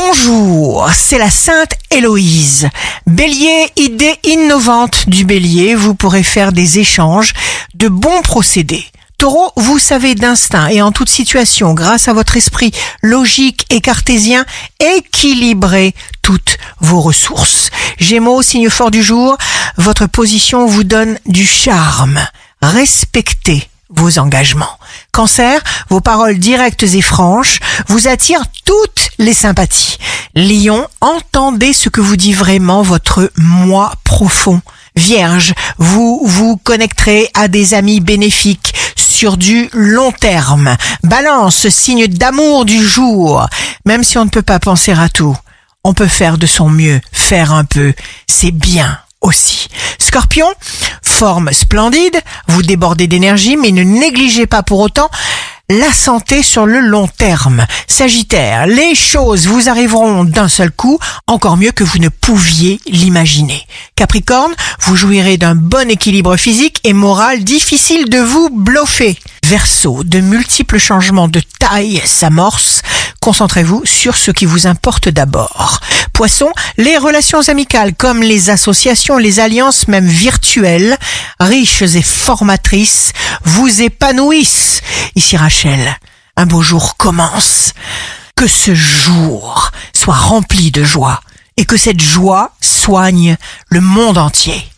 Bonjour, c'est la Sainte Héloïse. Bélier, idée innovante du bélier, vous pourrez faire des échanges de bons procédés. Taureau, vous savez d'instinct et en toute situation, grâce à votre esprit logique et cartésien, équilibrer toutes vos ressources. Gémeaux, signe fort du jour, votre position vous donne du charme. Respectez vos engagements. Cancer, vos paroles directes et franches vous attirent toutes les sympathies. Lion, entendez ce que vous dit vraiment votre moi profond. Vierge, vous vous connecterez à des amis bénéfiques sur du long terme. Balance, signe d'amour du jour. Même si on ne peut pas penser à tout, on peut faire de son mieux, faire un peu. C'est bien aussi. Scorpion, forme splendide, vous débordez d'énergie, mais ne négligez pas pour autant la santé sur le long terme. Sagittaire, les choses vous arriveront d'un seul coup, encore mieux que vous ne pouviez l'imaginer. Capricorne, vous jouirez d'un bon équilibre physique et moral difficile de vous bluffer. Verseau, de multiples changements de taille s'amorcent. Concentrez-vous sur ce qui vous importe d'abord. Poisson, les relations amicales comme les associations, les alliances même virtuelles, riches et formatrices, vous épanouissent. Ici Rachel, un beau jour commence. Que ce jour soit rempli de joie et que cette joie soigne le monde entier.